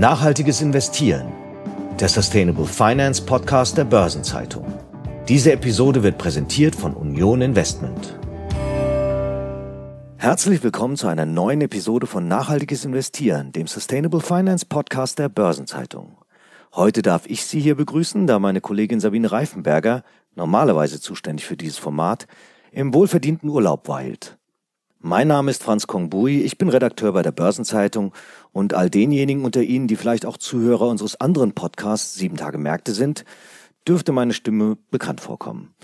Nachhaltiges Investieren, der Sustainable Finance Podcast der Börsenzeitung. Diese Episode wird präsentiert von Union Investment. Herzlich willkommen zu einer neuen Episode von Nachhaltiges Investieren, dem Sustainable Finance Podcast der Börsenzeitung. Heute darf ich Sie hier begrüßen, da meine Kollegin Sabine Reifenberger, normalerweise zuständig für dieses Format, im wohlverdienten Urlaub weilt. Mein Name ist Franz Kongbui, ich bin Redakteur bei der Börsenzeitung und all denjenigen unter Ihnen, die vielleicht auch Zuhörer unseres anderen Podcasts Sieben Tage Märkte sind, dürfte meine Stimme bekannt vorkommen.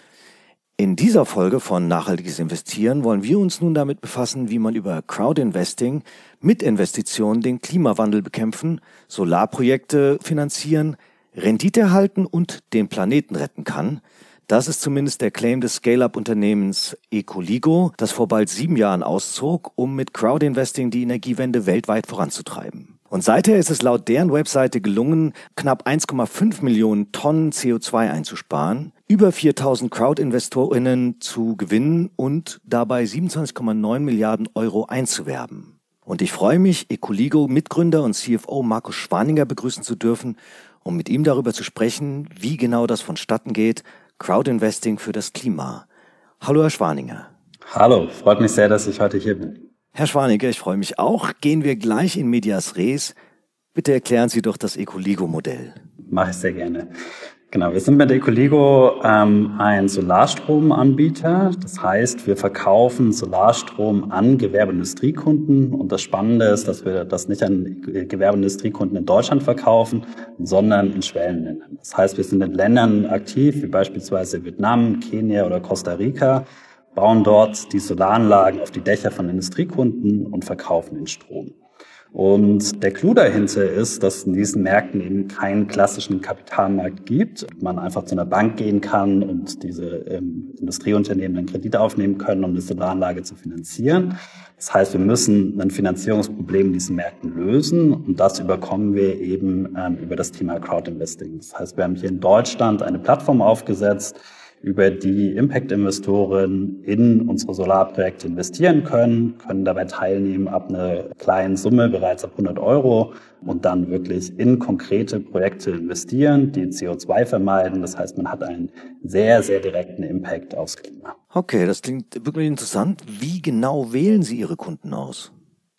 In dieser Folge von Nachhaltiges Investieren wollen wir uns nun damit befassen, wie man über Crowdinvesting mit Investitionen den Klimawandel bekämpfen, Solarprojekte finanzieren, Rendite erhalten und den Planeten retten kann – das ist zumindest der Claim des Scale-up-Unternehmens Ecoligo, das vor bald sieben Jahren auszog, um mit Crowdinvesting die Energiewende weltweit voranzutreiben. Und seither ist es laut deren Webseite gelungen, knapp 1,5 Millionen Tonnen CO2 einzusparen, über 4000 Crowdinvestorinnen zu gewinnen und dabei 27,9 Milliarden Euro einzuwerben. Und ich freue mich, Ecoligo Mitgründer und CFO Markus Schwaninger begrüßen zu dürfen, um mit ihm darüber zu sprechen, wie genau das vonstatten geht, Crowdinvesting für das Klima. Hallo, Herr Schwaninger. Hallo, freut mich sehr, dass ich heute hier bin. Herr Schwaninger, ich freue mich auch. Gehen wir gleich in Medias Res. Bitte erklären Sie doch das Ecoligo-Modell. Mache ich sehr gerne. Genau, wir sind mit Ecoligo ähm, ein Solarstromanbieter. Das heißt, wir verkaufen Solarstrom an Gewerbeindustriekunden. Und das Spannende ist, dass wir das nicht an Gewerbeindustriekunden in Deutschland verkaufen, sondern in Schwellenländern. Das heißt, wir sind in Ländern aktiv, wie beispielsweise Vietnam, Kenia oder Costa Rica, bauen dort die Solaranlagen auf die Dächer von Industriekunden und verkaufen den Strom. Und der Clou dahinter ist, dass es in diesen Märkten eben keinen klassischen Kapitalmarkt gibt. Man einfach zu einer Bank gehen kann und diese ähm, Industrieunternehmen dann Kredite aufnehmen können, um eine Solaranlage zu finanzieren. Das heißt, wir müssen ein Finanzierungsproblem in diesen Märkten lösen und das überkommen wir eben ähm, über das Thema Crowdinvesting. Das heißt, wir haben hier in Deutschland eine Plattform aufgesetzt, über die Impact-Investoren in unsere Solarprojekte investieren können, können dabei teilnehmen ab einer kleinen Summe, bereits ab 100 Euro und dann wirklich in konkrete Projekte investieren, die CO2 vermeiden. Das heißt, man hat einen sehr, sehr direkten Impact aufs Klima. Okay, das klingt wirklich interessant. Wie genau wählen Sie Ihre Kunden aus?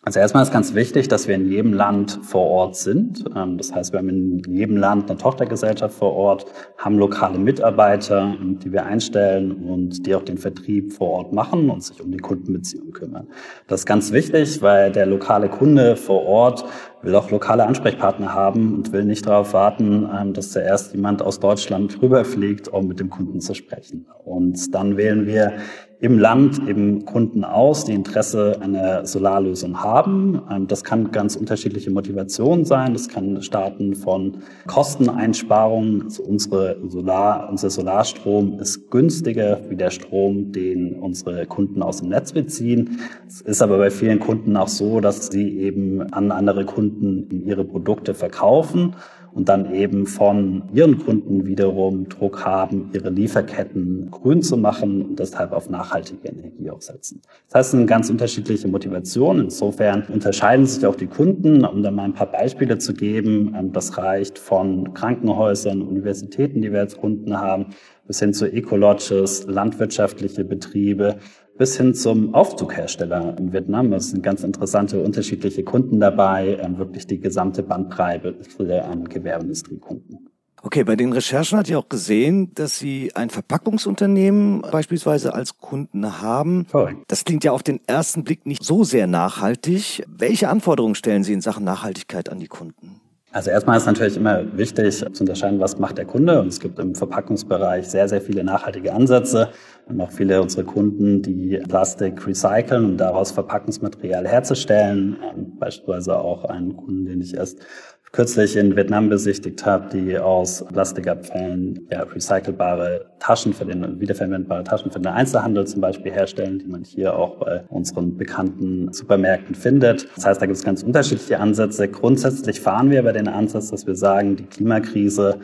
Also erstmal ist ganz wichtig, dass wir in jedem Land vor Ort sind. Ähm, das heißt, wir haben in jedem Land eine Tochtergesellschaft vor Ort, haben lokale Mitarbeiter, die wir einstellen und die auch den Vertrieb vor Ort machen und sich um die Kundenbeziehung kümmern. Das ist ganz wichtig, weil der lokale Kunde vor Ort will auch lokale Ansprechpartner haben und will nicht darauf warten, ähm, dass zuerst jemand aus Deutschland rüberfliegt, um mit dem Kunden zu sprechen. Und dann wählen wir im Land eben Kunden aus, die Interesse an einer Solarlösung haben. Ähm, das kann ganz unterschiedliche Motivationen sein. Das kann starten von Kosteneinsparungen. Also unsere Solar, unser Solarstrom ist günstiger wie der Strom, den unsere Kunden aus dem Netz beziehen. Es ist aber bei vielen Kunden auch so, dass sie eben an andere Kunden Kunden ihre Produkte verkaufen und dann eben von ihren Kunden wiederum Druck haben, ihre Lieferketten grün zu machen und deshalb auf nachhaltige Energie aufsetzen. Das heißt, es sind ganz unterschiedliche Motivationen. Insofern unterscheiden sich auch die Kunden. Um da mal ein paar Beispiele zu geben, ähm, das reicht von Krankenhäusern, Universitäten, die wir als Kunden haben, bis hin zu Ecolodges, landwirtschaftliche Betriebe, bis hin zum Aufzughersteller in Vietnam. Es sind ganz interessante unterschiedliche Kunden dabei, ähm, wirklich die gesamte Bandbreite an Gewerbeindustriekunden. Okay, bei den Recherchen hat ihr auch gesehen, dass Sie ein Verpackungsunternehmen beispielsweise als Kunden haben. Correct. Das klingt ja auf den ersten Blick nicht so sehr nachhaltig. Welche Anforderungen stellen Sie in Sachen Nachhaltigkeit an die Kunden? Also erstmal ist natürlich immer wichtig zu unterscheiden, was macht der Kunde. Und es gibt im Verpackungsbereich sehr, sehr viele nachhaltige Ansätze. Haben auch viele unserer Kunden, die Plastik recyceln, um daraus Verpackungsmaterial herzustellen. Beispielsweise auch einen Kunden, den ich erst kürzlich in Vietnam besichtigt habe, die aus Plastikabfällen ja, recycelbare Taschen für den, wiederverwendbare Taschen für den Einzelhandel zum Beispiel herstellen, die man hier auch bei unseren bekannten Supermärkten findet. Das heißt, da gibt es ganz unterschiedliche Ansätze. Grundsätzlich fahren wir bei den Ansatz, dass wir sagen, die Klimakrise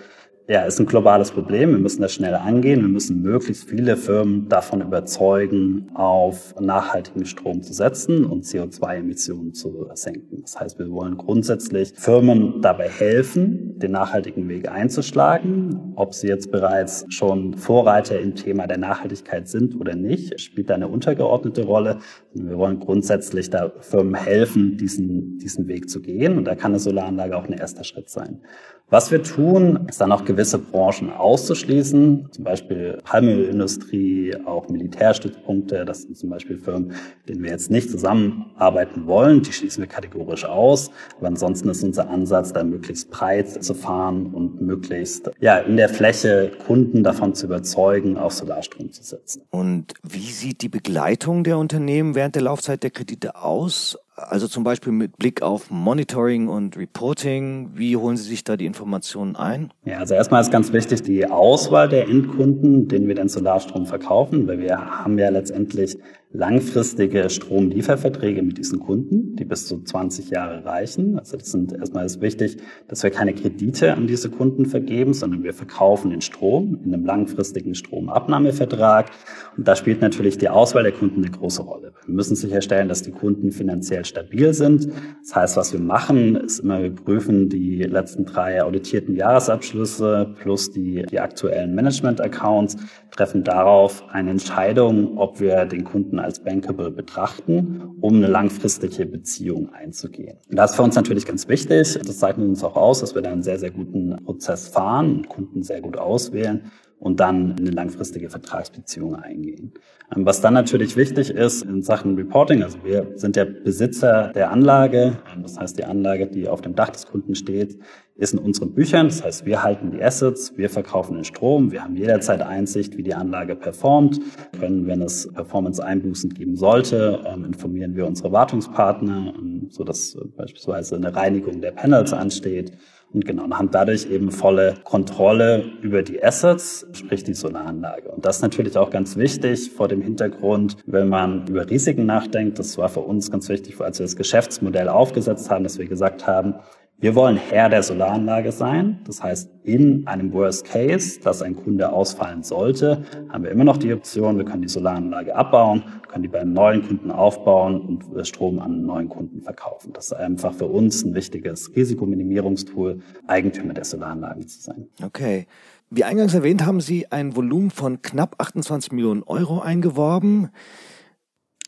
ja, ist ein globales Problem. Wir müssen das schnell angehen. Wir müssen möglichst viele Firmen davon überzeugen, auf nachhaltigen Strom zu setzen und CO2-Emissionen zu senken. Das heißt, wir wollen grundsätzlich Firmen dabei helfen, den nachhaltigen Weg einzuschlagen. Ob sie jetzt bereits schon Vorreiter im Thema der Nachhaltigkeit sind oder nicht, spielt da eine untergeordnete Rolle. Wir wollen grundsätzlich da Firmen helfen, diesen, diesen Weg zu gehen. Und da kann eine Solaranlage auch ein erster Schritt sein. Was wir tun, ist dann auch gewisse Branchen auszuschließen, zum Beispiel Palmölindustrie, auch Militärstützpunkte. Das sind zum Beispiel Firmen, denen wir jetzt nicht zusammenarbeiten wollen. Die schließen wir kategorisch aus. Aber ansonsten ist unser Ansatz, da möglichst breit zu fahren und möglichst ja in der Fläche Kunden davon zu überzeugen, auf Solarstrom zu setzen. Und wie sieht die Begleitung der Unternehmen während der Laufzeit der Kredite aus? Also zum Beispiel mit Blick auf Monitoring und Reporting. Wie holen Sie sich da die Informationen ein? Ja, also erstmal ist ganz wichtig die Auswahl der Endkunden, denen wir den Solarstrom verkaufen, weil wir haben ja letztendlich langfristige Stromlieferverträge mit diesen Kunden, die bis zu 20 Jahre reichen. Also das sind erstmal ist wichtig, dass wir keine Kredite an diese Kunden vergeben, sondern wir verkaufen den Strom in einem langfristigen Stromabnahmevertrag. Und da spielt natürlich die Auswahl der Kunden eine große Rolle. Wir müssen sicherstellen, dass die Kunden finanziell stabil sind. Das heißt, was wir machen, ist immer, wir prüfen die letzten drei auditierten Jahresabschlüsse plus die, die aktuellen Management-Accounts, treffen darauf eine Entscheidung, ob wir den Kunden als bankable betrachten, um eine langfristige Beziehung einzugehen. Und das ist für uns natürlich ganz wichtig. Das zeichnet uns auch aus, dass wir da einen sehr, sehr guten Prozess fahren und Kunden sehr gut auswählen und dann eine langfristige Vertragsbeziehung eingehen. Ähm, was dann natürlich wichtig ist in Sachen Reporting, also wir sind der Besitzer der Anlage, ähm, das heißt die Anlage, die auf dem Dach des Kunden steht, ist in unseren Büchern, das heißt wir halten die Assets, wir verkaufen den Strom, wir haben jederzeit Einsicht, wie die Anlage performt, können, wenn es Performance-Einbußen geben sollte, ähm, informieren wir unsere Wartungspartner, so dass beispielsweise eine Reinigung der Panels ansteht und genau, und haben dadurch eben volle Kontrolle über die Assets, sprich die Solaranlage. Und das ist natürlich auch ganz wichtig vor dem Hintergrund, wenn man über Risiken nachdenkt. Das war für uns ganz wichtig, als wir das Geschäftsmodell aufgesetzt haben, dass wir gesagt haben, wir wollen Herr der Solaranlage sein. Das heißt, in einem Worst Case, dass ein Kunde ausfallen sollte, haben wir immer noch die Option, wir können die Solaranlage abbauen, können die beim neuen Kunden aufbauen und Strom an einen neuen Kunden verkaufen. Das ist einfach für uns ein wichtiges Risikominimierungstool, Eigentümer der Solaranlagen zu sein. Okay. Wie eingangs erwähnt, haben Sie ein Volumen von knapp 28 Millionen Euro eingeworben.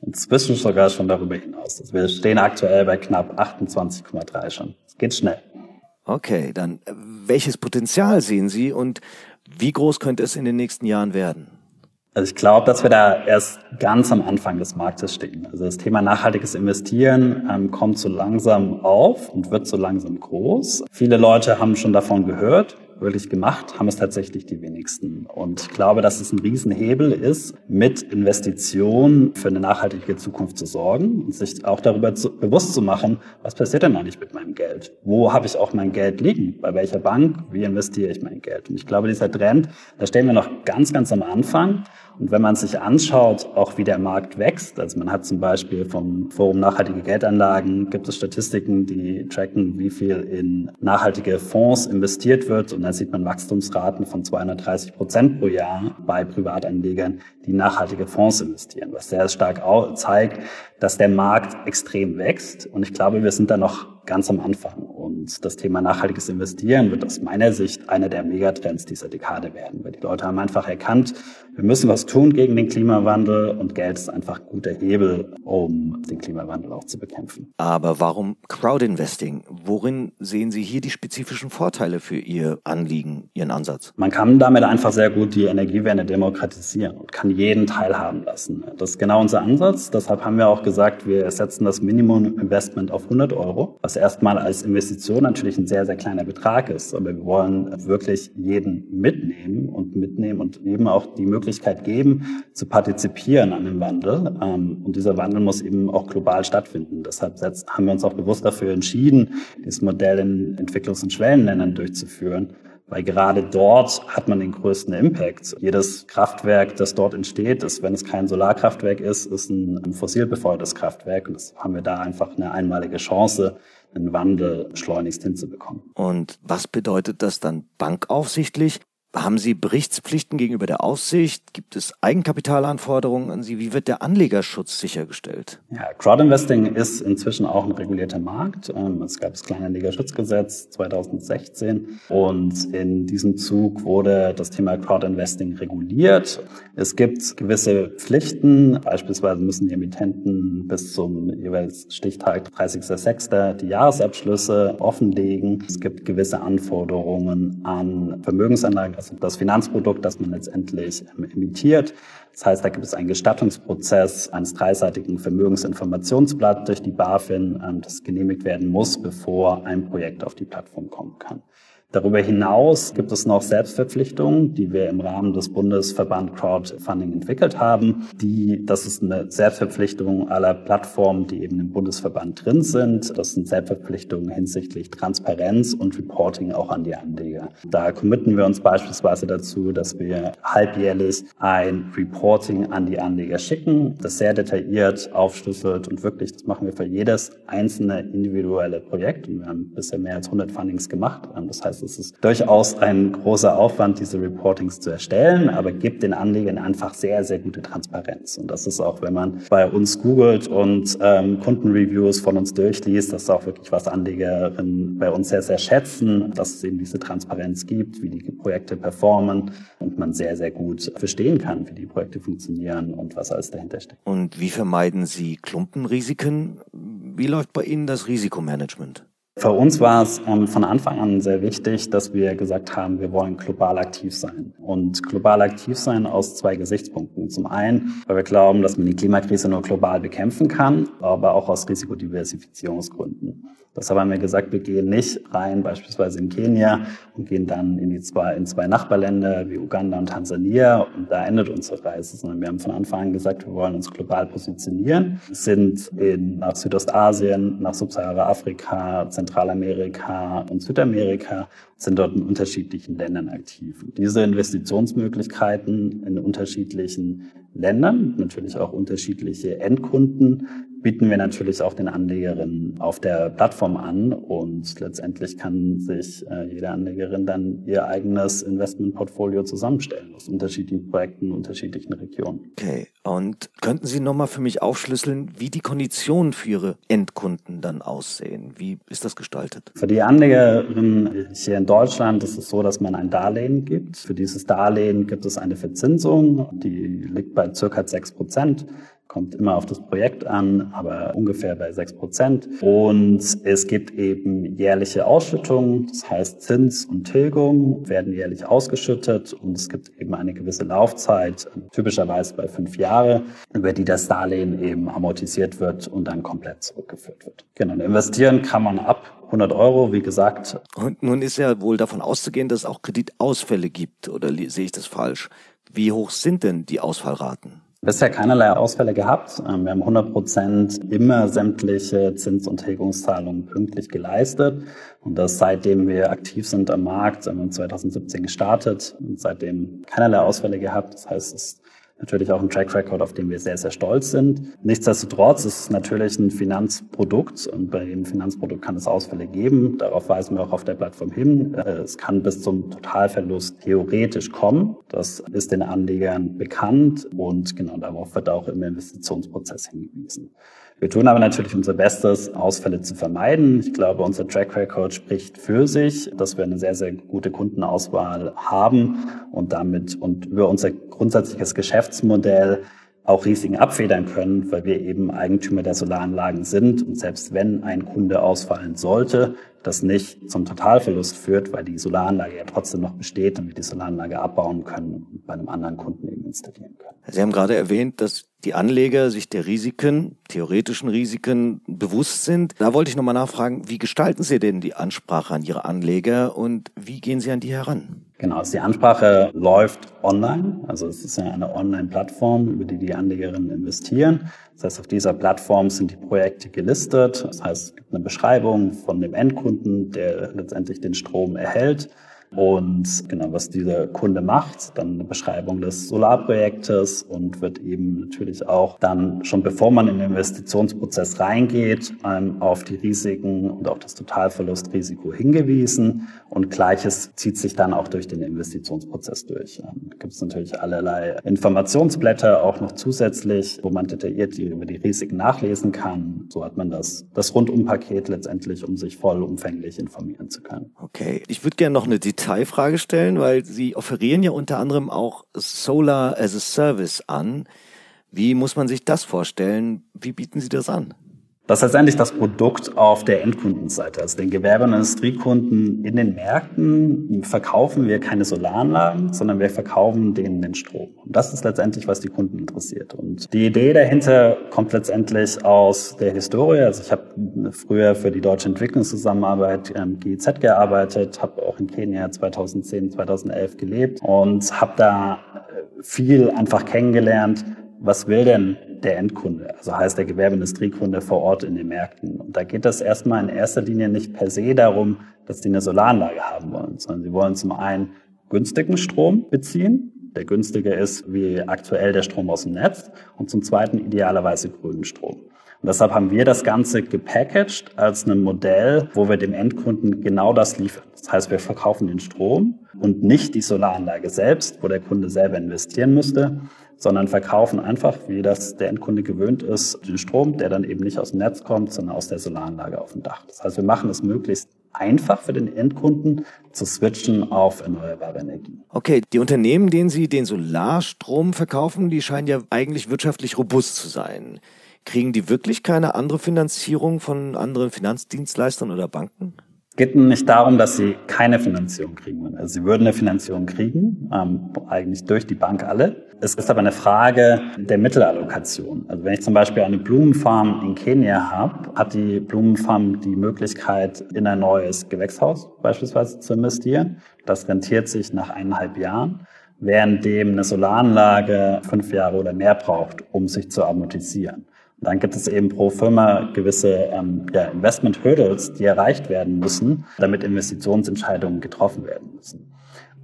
Inzwischen sogar schon darüber hinaus. Also wir stehen aktuell bei knapp 28,3 schon. Es geht schnell. Okay, dann äh, welches Potenzial sehen Sie und wie groß könnte es in den nächsten Jahren werden? Also ich glaube, dass wir da erst ganz am Anfang des Marktes stehen. Also das Thema nachhaltiges Investieren ähm, kommt so langsam auf und wird so langsam groß. Viele Leute haben schon davon gehört wirklich gemacht, haben es tatsächlich die wenigsten. Und ich glaube, dass es ein Riesenhebel ist, mit Investitionen für eine nachhaltige Zukunft zu sorgen und sich auch darüber zu, bewusst zu machen, was passiert denn eigentlich mit meinem Geld? Wo habe ich auch mein Geld liegen? Bei welcher Bank? Wie investiere ich mein Geld? Und ich glaube, dieser Trend, da stehen wir noch ganz, ganz am Anfang. Und wenn man sich anschaut, auch wie der Markt wächst, also man hat zum Beispiel vom Forum Nachhaltige Geldanlagen, gibt es Statistiken, die tracken, wie viel in nachhaltige Fonds investiert wird. Und da sieht man Wachstumsraten von 230 Prozent pro Jahr bei Privatanlegern, die nachhaltige Fonds investieren, was sehr stark zeigt, dass der Markt extrem wächst. Und ich glaube, wir sind da noch ganz am Anfang. Und das Thema nachhaltiges Investieren wird aus meiner Sicht einer der Megatrends dieser Dekade werden, weil die Leute haben einfach erkannt, wir müssen was tun gegen den Klimawandel und Geld ist einfach ein guter Hebel, um den Klimawandel auch zu bekämpfen. Aber warum Crowdinvesting? Worin sehen Sie hier die spezifischen Vorteile für Ihr Anliegen, Ihren Ansatz? Man kann damit einfach sehr gut die Energiewende demokratisieren und kann jeden teilhaben lassen. Das ist genau unser Ansatz. Deshalb haben wir auch gesagt, wir setzen das Minimum Investment auf 100 Euro, was erstmal als Investition natürlich ein sehr, sehr kleiner Betrag ist. Aber wir wollen wirklich jeden mitnehmen und mitnehmen und eben auch die Möglichkeit geben, zu partizipieren an dem Wandel. Ähm, und dieser Wandel muss eben auch global stattfinden. Deshalb haben wir uns auch bewusst dafür entschieden, dieses Modell in Entwicklungs- und Schwellenländern durchzuführen weil gerade dort hat man den größten Impact. Jedes Kraftwerk, das dort entsteht, ist, wenn es kein Solarkraftwerk ist, ist ein, fossil befeuertes Kraftwerk. Und das haben wir da einfach eine einmalige Chance, einen Wandel schleunigst hinzubekommen. Und was bedeutet das dann bankaufsichtlich? Haben Sie Berichtspflichten gegenüber der Aufsicht? Gibt es Eigenkapitalanforderungen an Sie? Wie wird der Anlegerschutz sichergestellt? Ja, Crowdinvesting ist inzwischen auch ein regulierter Markt. Ähm, es gab das Kleinanlegerschutzgesetz 2016 und in diesem Zug wurde das Thema Crowdinvesting reguliert. Es gibt gewisse Pflichten. Beispielsweise müssen die Emittenten bis zum jeweils Stichtag 30.06. die Jahresabschlüsse offenlegen. Es gibt gewisse Anforderungen an Vermögensanlagen, also das Finanzprodukt, das man letztendlich ähm, emittiert. Das heißt, da gibt es einen Gestattungsprozess eines dreiseitigen Vermögensinformationsblatt durch die BaFin, ähm, das genehmigt werden muss, bevor ein Projekt auf die Plattform kommen kann. Darüber hinaus gibt es noch Selbstverpflichtungen, die wir im Rahmen des Bundesverband Crowdfunding entwickelt haben. Die, das ist eine Selbstverpflichtung aller Plattformen, die eben im Bundesverband drin sind. Das sind Selbstverpflichtungen hinsichtlich Transparenz und Reporting auch an die Anleger. Da committen wir uns beispielsweise dazu, dass wir halbjährlich ein Reporting an die Anleger schicken, das sehr detailliert aufschlüsselt und wirklich, das machen wir für jedes einzelne individuelle Projekt. Und wir haben bisher mehr als 100 Fundings gemacht. Das heißt, es ist durchaus ein großer Aufwand, diese Reportings zu erstellen, aber gibt den Anlegern einfach sehr, sehr gute Transparenz. Und das ist auch, wenn man bei uns googelt und ähm, Kundenreviews von uns durchliest, das ist auch wirklich, was Anlegerinnen bei uns sehr, sehr schätzen, dass es eben diese Transparenz gibt, wie die Projekte performen und man sehr, sehr gut verstehen kann, wie die Projekte funktionieren und was alles dahinter steckt. Und wie vermeiden Sie Klumpenrisiken? Wie läuft bei Ihnen das Risikomanagement? Für uns war es ähm, von Anfang an sehr wichtig, dass wir gesagt haben, wir wollen global aktiv sein. Und global aktiv sein aus zwei Gesichtspunkten. Zum einen, weil wir glauben, dass man die Klimakrise nur global bekämpfen kann, aber auch aus Risikodiversifizierungsgründen. Deshalb haben wir gesagt, wir gehen nicht rein, beispielsweise in Kenia, und gehen dann in die zwei, in zwei Nachbarländer wie Uganda und Tansania und da endet unsere Reise, sondern wir haben von Anfang an gesagt, wir wollen uns global positionieren, sind in, nach Südostasien, nach Subsahara-Afrika, Zentralamerika und Südamerika, sind dort in unterschiedlichen Ländern aktiv. Und diese Investitionsmöglichkeiten in unterschiedlichen Ländern, natürlich auch unterschiedliche Endkunden, bieten wir natürlich auch den Anlegerinnen auf der Plattform an und letztendlich kann sich äh, jede Anlegerin dann ihr eigenes Investmentportfolio zusammenstellen aus unterschiedlichen Projekten, unterschiedlichen Regionen. Okay, und könnten Sie nochmal für mich aufschlüsseln, wie die Konditionen für Ihre Endkunden dann aussehen? Wie ist das gestaltet? Für die Anlegerinnen hier in Deutschland ist es so, dass man ein Darlehen gibt. Für dieses Darlehen gibt es eine Verzinsung, die liegt bei circa sechs Prozent kommt immer auf das Projekt an, aber ungefähr bei sechs Prozent. Und es gibt eben jährliche Ausschüttungen, das heißt Zins und Tilgung werden jährlich ausgeschüttet und es gibt eben eine gewisse Laufzeit, typischerweise bei fünf Jahre, über die das Darlehen eben amortisiert wird und dann komplett zurückgeführt wird. Genau, investieren kann man ab 100 Euro, wie gesagt. Und nun ist ja wohl davon auszugehen, dass es auch Kreditausfälle gibt, oder sehe ich das falsch? Wie hoch sind denn die Ausfallraten? Bisher keinerlei Ausfälle gehabt. Ähm, wir haben 100 Prozent immer sämtliche Zins- und Tilgungszahlungen pünktlich geleistet. Und das seitdem wir aktiv sind am Markt, haben wir 2017 gestartet und seitdem keinerlei Ausfälle gehabt. Das heißt, es natürlich auch ein Track Record, auf dem wir sehr, sehr stolz sind. Nichtsdestotrotz ist es natürlich ein Finanzprodukt und bei jedem Finanzprodukt kann es Ausfälle geben. Darauf weisen wir auch auf der Plattform hin. Äh, es kann bis zum Totalverlust theoretisch kommen. Das ist den Anlegern bekannt und genau darauf wird auch im Investitionsprozess hingewiesen. Wir tun aber natürlich unser Bestes, Ausfälle zu vermeiden. Ich glaube, unser Track Record spricht für sich, dass wir eine sehr, sehr gute Kundenauswahl haben und damit und über unser grundsätzliches Geschäftsmodell auch Risiken abfedern können, weil wir eben Eigentümer der Solaranlagen sind. Und selbst wenn ein Kunde ausfallen sollte, das nicht zum Totalverlust führt, weil die Solaranlage ja trotzdem noch besteht und wir die Solaranlage abbauen können und bei einem anderen Kunden eben installieren können. Sie haben gerade erwähnt, dass die Anleger sich der Risiken, theoretischen Risiken bewusst sind. Da wollte ich nochmal nachfragen, wie gestalten Sie denn die Ansprache an Ihre Anleger und wie gehen Sie an die heran? Genau, also die Ansprache läuft online. Also es ist ja eine Online-Plattform, über die die Anlegerinnen investieren. Das heißt, auf dieser Plattform sind die Projekte gelistet. Das heißt, es gibt eine Beschreibung von dem Endkunden, der letztendlich den Strom erhält. Und genau, was dieser Kunde macht, dann eine Beschreibung des Solarprojektes und wird eben natürlich auch dann schon bevor man in den Investitionsprozess reingeht, auf die Risiken und auch das Totalverlustrisiko hingewiesen. Und gleiches zieht sich dann auch durch den Investitionsprozess durch. Ähm, da gibt es natürlich allerlei Informationsblätter auch noch zusätzlich, wo man detailliert über die Risiken nachlesen kann. So hat man das, das Rundumpaket letztendlich, um sich vollumfänglich informieren zu können. Okay, ich würde gerne noch eine Detailfrage stellen, weil Sie offerieren ja unter anderem auch Solar as a Service an. Wie muss man sich das vorstellen? Wie bieten Sie das an? Ist letztendlich das Produkt auf der Endkundenseite. Also den Gewerbe- und Industriekunden in den Märkten verkaufen wir keine Solaranlagen, sondern wir verkaufen denen den Strom. Und das ist letztendlich, was die Kunden interessiert. Und die Idee dahinter kommt letztendlich aus der Historie. Also ich habe früher für die Deutsche Entwicklungszusammenarbeit ähm, GIZ gearbeitet, habe auch in Kenia 2010, 2011 gelebt und habe da viel einfach kennengelernt, was will denn der Endkunde, also heißt der Gewerbeindustriekunde vor Ort in den Märkten. Und da geht es erstmal in erster Linie nicht per se darum, dass die eine Solaranlage haben wollen, sondern sie wollen zum einen günstigen Strom beziehen. Der günstige ist wie aktuell der Strom aus dem Netz und zum zweiten idealerweise grünen Strom. Und deshalb haben wir das Ganze gepackaged als ein Modell, wo wir dem Endkunden genau das liefern. Das heißt, wir verkaufen den Strom und nicht die Solaranlage selbst, wo der Kunde selber investieren müsste, sondern verkaufen einfach, wie das der Endkunde gewöhnt ist, den Strom, der dann eben nicht aus dem Netz kommt, sondern aus der Solaranlage auf dem Dach. Das heißt, wir machen es möglichst einfach für den Endkunden zu switchen auf erneuerbare Energien. Okay, die Unternehmen, denen Sie den Solarstrom verkaufen, die scheinen ja eigentlich wirtschaftlich robust zu sein. Kriegen die wirklich keine andere Finanzierung von anderen Finanzdienstleistern oder Banken? geht nicht darum, dass sie keine Finanzierung kriegen. Also sie würden eine Finanzierung kriegen, ähm, eigentlich durch die Bank alle. Es ist aber eine Frage der Mittelallokation. Also wenn ich zum Beispiel eine Blumenfarm in Kenia habe, hat die Blumenfarm die Möglichkeit, in ein neues Gewächshaus beispielsweise zu investieren. Das rentiert sich nach eineinhalb Jahren, währenddem eine Solaranlage fünf Jahre oder mehr braucht, um sich zu amortisieren. Dann gibt es eben pro Firma gewisse ähm, ja, Investment Hurdles, die erreicht werden müssen, damit Investitionsentscheidungen getroffen werden müssen.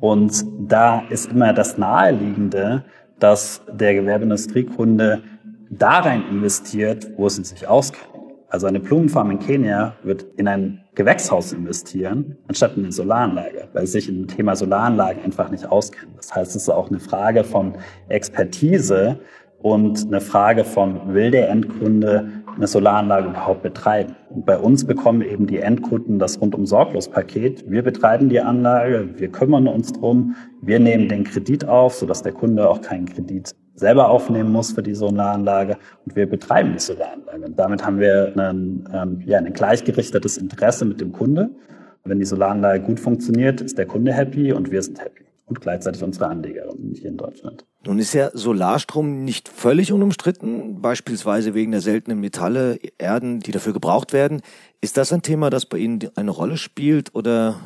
Und da ist immer das Naheliegende, dass der Gewerbeindustriekunde da rein investiert, wo sie sich auskennt. Also eine Blumenfarm in Kenia wird in ein Gewächshaus investieren, anstatt in eine Solaranlage, weil sie sich im Thema Solaranlagen einfach nicht auskennen. Das heißt, es ist auch eine Frage von Expertise, und eine Frage von, will der Endkunde eine Solaranlage überhaupt betreiben? Und bei uns bekommen eben die Endkunden das rundum sorglos Paket. Wir betreiben die Anlage, wir kümmern uns drum, wir nehmen den Kredit auf, sodass der Kunde auch keinen Kredit selber aufnehmen muss für die Solaranlage und wir betreiben die Solaranlage. Und damit haben wir ein, ähm, ja, ein gleichgerichtetes Interesse mit dem Kunde. Wenn die Solaranlage gut funktioniert, ist der Kunde happy und wir sind happy und gleichzeitig unsere Anlegerinnen hier in Deutschland. Nun ist ja Solarstrom nicht völlig unumstritten, beispielsweise wegen der seltenen Metalle, Erden, die dafür gebraucht werden. Ist das ein Thema, das bei Ihnen eine Rolle spielt oder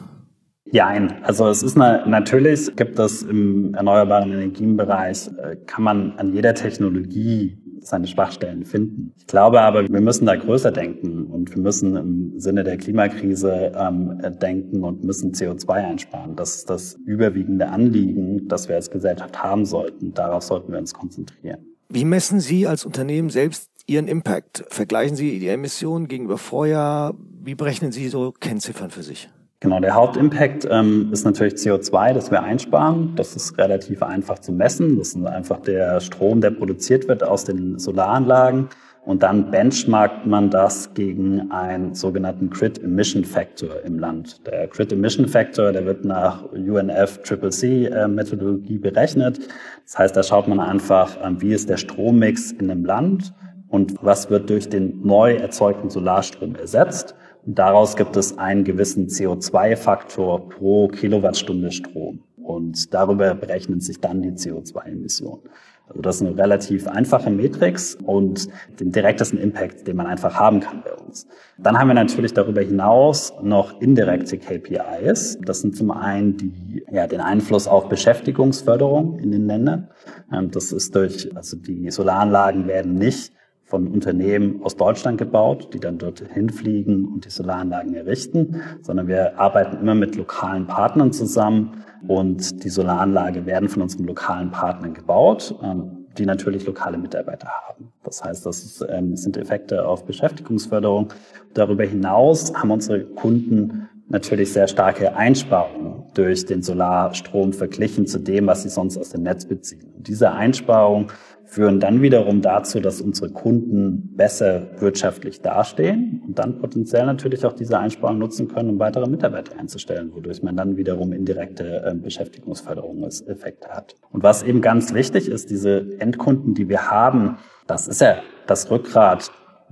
ja, also es ist eine, natürlich gibt es im erneuerbaren Energienbereich, äh, kann man an jeder Technologie seine Schwachstellen finden. Ich glaube aber, wir müssen da größer denken und wir müssen im Sinne der Klimakrise ähm, denken und müssen CO2 einsparen. Das ist das überwiegende Anliegen, das wir als Gesellschaft haben sollten. Darauf sollten wir uns konzentrieren. Wie messen Sie als Unternehmen selbst Ihren Impact? Vergleichen Sie die Emissionen gegenüber Vorjahr? Wie berechnen Sie so Kennziffern für sich? Genau, der Hauptimpact ähm, ist natürlich CO2, das wir einsparen. Das ist relativ einfach zu messen. Das ist einfach der Strom, der produziert wird aus den Solaranlagen. Und dann benchmarkt man das gegen einen sogenannten Grid Emission Factor im Land. Der Grid Emission Factor, der wird nach UNFCCC äh, Methodologie berechnet. Das heißt, da schaut man einfach, äh, wie ist der Strommix in einem Land und was wird durch den neu erzeugten Solarstrom ersetzt. Daraus gibt es einen gewissen CO2-Faktor pro Kilowattstunde Strom. Und darüber berechnen sich dann die CO2-Emissionen. Also das ist eine relativ einfache Matrix und den direktesten Impact, den man einfach haben kann bei uns. Dann haben wir natürlich darüber hinaus noch indirekte KPIs. Das sind zum einen die, ja, den Einfluss auf Beschäftigungsförderung in den Ländern. Ähm, das ist durch, also die Solaranlagen werden nicht von Unternehmen aus Deutschland gebaut, die dann dorthin fliegen und die Solaranlagen errichten, sondern wir arbeiten immer mit lokalen Partnern zusammen und die Solaranlage werden von unseren lokalen Partnern gebaut, ähm, die natürlich lokale Mitarbeiter haben. Das heißt, das ähm, sind Effekte auf Beschäftigungsförderung. Darüber hinaus haben unsere Kunden natürlich sehr starke Einsparungen durch den Solarstrom verglichen zu dem, was sie sonst aus dem Netz beziehen. Und diese Einsparungen führen dann wiederum dazu, dass unsere Kunden besser wirtschaftlich dastehen und dann potenziell natürlich auch diese Einsparungen nutzen können, um weitere Mitarbeiter einzustellen, wodurch man dann wiederum indirekte äh, Beschäftigungsförderungseffekte hat. Und was eben ganz wichtig ist, diese Endkunden, die wir haben, das ist ja das Rückgrat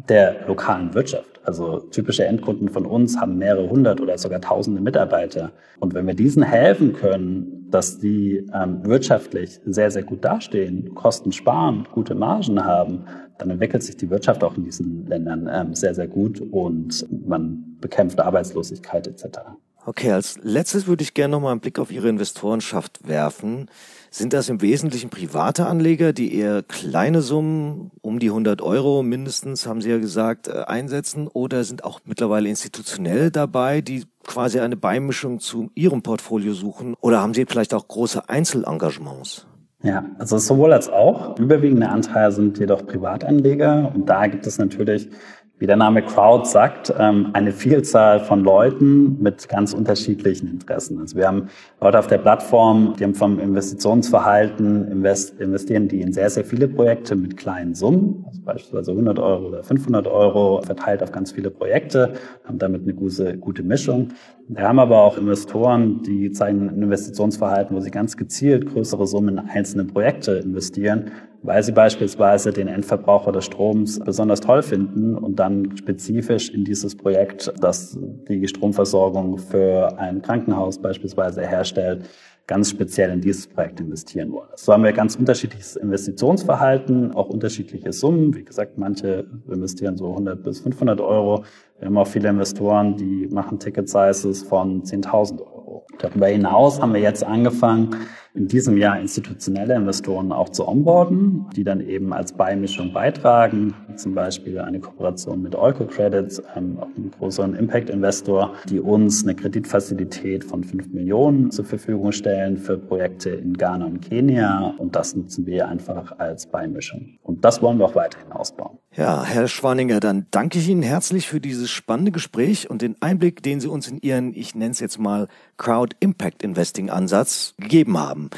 der lokalen Wirtschaft. Also typische Endkunden von uns haben mehrere hundert oder sogar tausende Mitarbeiter. Und wenn wir diesen helfen können, dass die ähm, wirtschaftlich sehr, sehr gut dastehen, Kosten sparen, gute Margen haben, dann entwickelt sich die Wirtschaft auch in diesen Ländern ähm, sehr, sehr gut und man bekämpft Arbeitslosigkeit etc. Okay, als letztes würde ich gerne noch mal einen Blick auf Ihre Investorenschaft werfen. Sind das im Wesentlichen private Anleger, die eher kleine Summen, um die 100 Euro mindestens, haben Sie ja gesagt, äh, einsetzen? Oder sind auch mittlerweile institutionell dabei, die quasi eine Beimischung zu Ihrem Portfolio suchen? Oder haben Sie vielleicht auch große Einzelengagements? Ja, also sowohl als auch. Überwiegende Anteil sind jedoch Privatanleger und da gibt es natürlich wie der Name Crowd sagt, ähm, eine Vielzahl von Leuten mit ganz unterschiedlichen Interessen. Also wir haben Leute auf der Plattform, die haben vom Investitionsverhalten invest investieren die in sehr, sehr viele Projekte mit kleinen Summen, also beispielsweise 100 Euro oder 500 Euro verteilt auf ganz viele Projekte, haben damit eine gute, gute Mischung. Wir haben aber auch Investoren, die zeigen ein Investitionsverhalten, wo sie ganz gezielt größere Summen in einzelne Projekte investieren, weil sie beispielsweise den Endverbraucher des Stroms besonders toll finden und dann spezifisch in dieses Projekt, das die Stromversorgung für ein Krankenhaus beispielsweise herstellt, ganz speziell in dieses Projekt investieren wollen. So haben wir ganz unterschiedliches Investitionsverhalten, auch unterschiedliche Summen. Wie gesagt, manche investieren so 100 bis 500 Euro. Wir haben auch viele Investoren, die machen Ticket-Sizes von 10.000 Euro. Darüber hinaus haben wir jetzt angefangen, in diesem Jahr institutionelle Investoren auch zu onboarden, die dann eben als Beimischung beitragen. Zum Beispiel eine Kooperation mit Olco Credits, einem größeren Impact-Investor, die uns eine Kreditfazilität von 5 Millionen zur Verfügung stellen für Projekte in Ghana und Kenia. Und das nutzen wir einfach als Beimischung. Und das wollen wir auch weiterhin ausbauen. Ja, Herr Schwaninger, dann danke ich Ihnen herzlich für dieses spannende Gespräch und den Einblick, den Sie uns in Ihren, ich nenne es jetzt mal, Crowd Impact Investing Ansatz gegeben haben.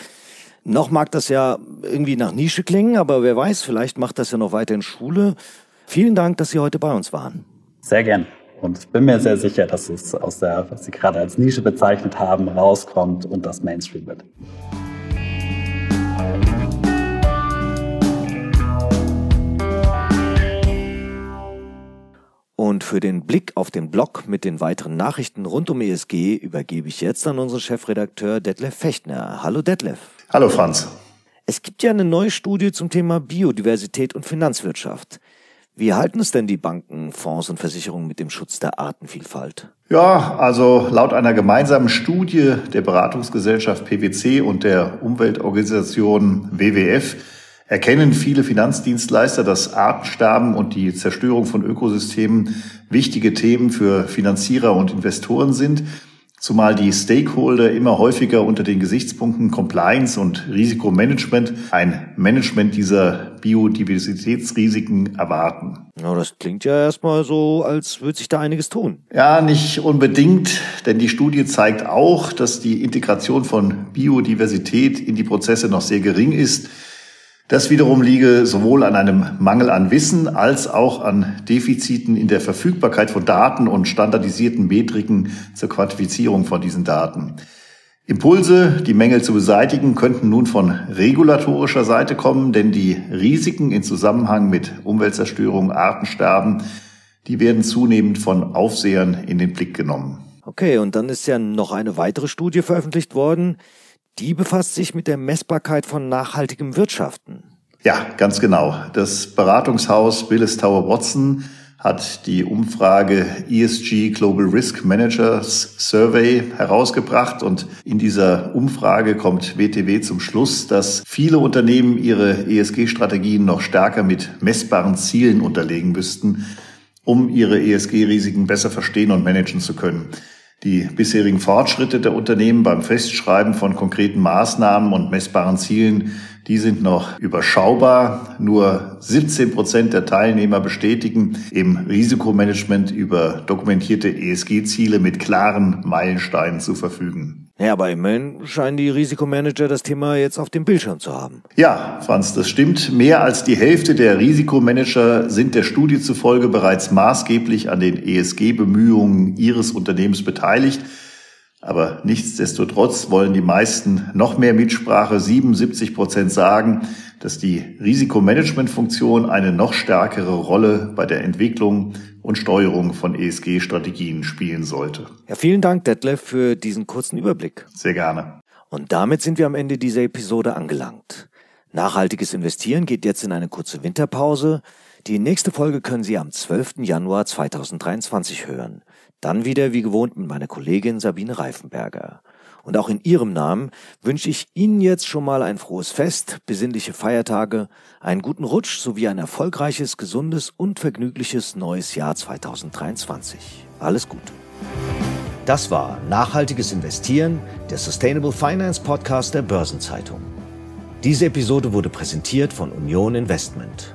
Noch mag das ja irgendwie nach Nische klingen, aber wer weiß, vielleicht macht das ja noch weiter in Schule. Vielen Dank, dass Sie heute bei uns waren. Sehr gern. Und ich bin mir sehr sicher, dass es aus der, was Sie gerade als Nische bezeichnet haben, rauskommt und das Mainstream wird. Und für den Blick auf den Blog mit den weiteren Nachrichten rund um ESG übergebe ich jetzt an unseren Chefredakteur Detlef Fechtner. Hallo Detlef. Hallo Franz. Es gibt ja eine neue Studie zum Thema Biodiversität und Finanzwirtschaft. Wie halten es denn die Banken, Fonds und Versicherungen mit dem Schutz der Artenvielfalt? Ja, also laut einer gemeinsamen Studie der Beratungsgesellschaft PwC und der Umweltorganisation WWF erkennen viele Finanzdienstleister, dass Artensterben und die Zerstörung von Ökosystemen wichtige Themen für Finanzierer und Investoren sind, zumal die Stakeholder immer häufiger unter den Gesichtspunkten Compliance und Risikomanagement ein Management dieser Biodiversitätsrisiken erwarten. Ja, das klingt ja erstmal so, als würde sich da einiges tun. Ja, nicht unbedingt, denn die Studie zeigt auch, dass die Integration von Biodiversität in die Prozesse noch sehr gering ist. Das wiederum liege sowohl an einem Mangel an Wissen als auch an Defiziten in der Verfügbarkeit von Daten und standardisierten Metriken zur Quantifizierung von diesen Daten. Impulse, die Mängel zu beseitigen, könnten nun von regulatorischer Seite kommen, denn die Risiken in Zusammenhang mit Umweltzerstörung, Artensterben, die werden zunehmend von Aufsehern in den Blick genommen. Okay, und dann ist ja noch eine weitere Studie veröffentlicht worden, die befasst sich mit der Messbarkeit von nachhaltigem Wirtschaften. Ja, ganz genau. Das Beratungshaus Willis Tower Watson hat die Umfrage ESG Global Risk Managers Survey herausgebracht und in dieser Umfrage kommt WTW zum Schluss, dass viele Unternehmen ihre ESG-Strategien noch stärker mit messbaren Zielen unterlegen müssten, um ihre ESG-Risiken besser verstehen und managen zu können. Die bisherigen Fortschritte der Unternehmen beim Festschreiben von konkreten Maßnahmen und messbaren Zielen die sind noch überschaubar. Nur 17 Prozent der Teilnehmer bestätigen im Risikomanagement über dokumentierte ESG-Ziele mit klaren Meilensteinen zu verfügen. Ja, aber immerhin scheinen die Risikomanager das Thema jetzt auf dem Bildschirm zu haben. Ja, Franz, das stimmt. Mehr als die Hälfte der Risikomanager sind der Studie zufolge bereits maßgeblich an den ESG-Bemühungen ihres Unternehmens beteiligt. Aber nichtsdestotrotz wollen die meisten noch mehr Mitsprache. 77 Prozent sagen, dass die Risikomanagementfunktion eine noch stärkere Rolle bei der Entwicklung und Steuerung von ESG-Strategien spielen sollte. Ja, vielen Dank, Detlef, für diesen kurzen Überblick. Sehr gerne. Und damit sind wir am Ende dieser Episode angelangt. Nachhaltiges Investieren geht jetzt in eine kurze Winterpause. Die nächste Folge können Sie am 12. Januar 2023 hören. Dann wieder wie gewohnt mit meiner Kollegin Sabine Reifenberger. Und auch in ihrem Namen wünsche ich Ihnen jetzt schon mal ein frohes Fest, besinnliche Feiertage, einen guten Rutsch sowie ein erfolgreiches, gesundes und vergnügliches neues Jahr 2023. Alles Gute. Das war Nachhaltiges Investieren, der Sustainable Finance Podcast der Börsenzeitung. Diese Episode wurde präsentiert von Union Investment.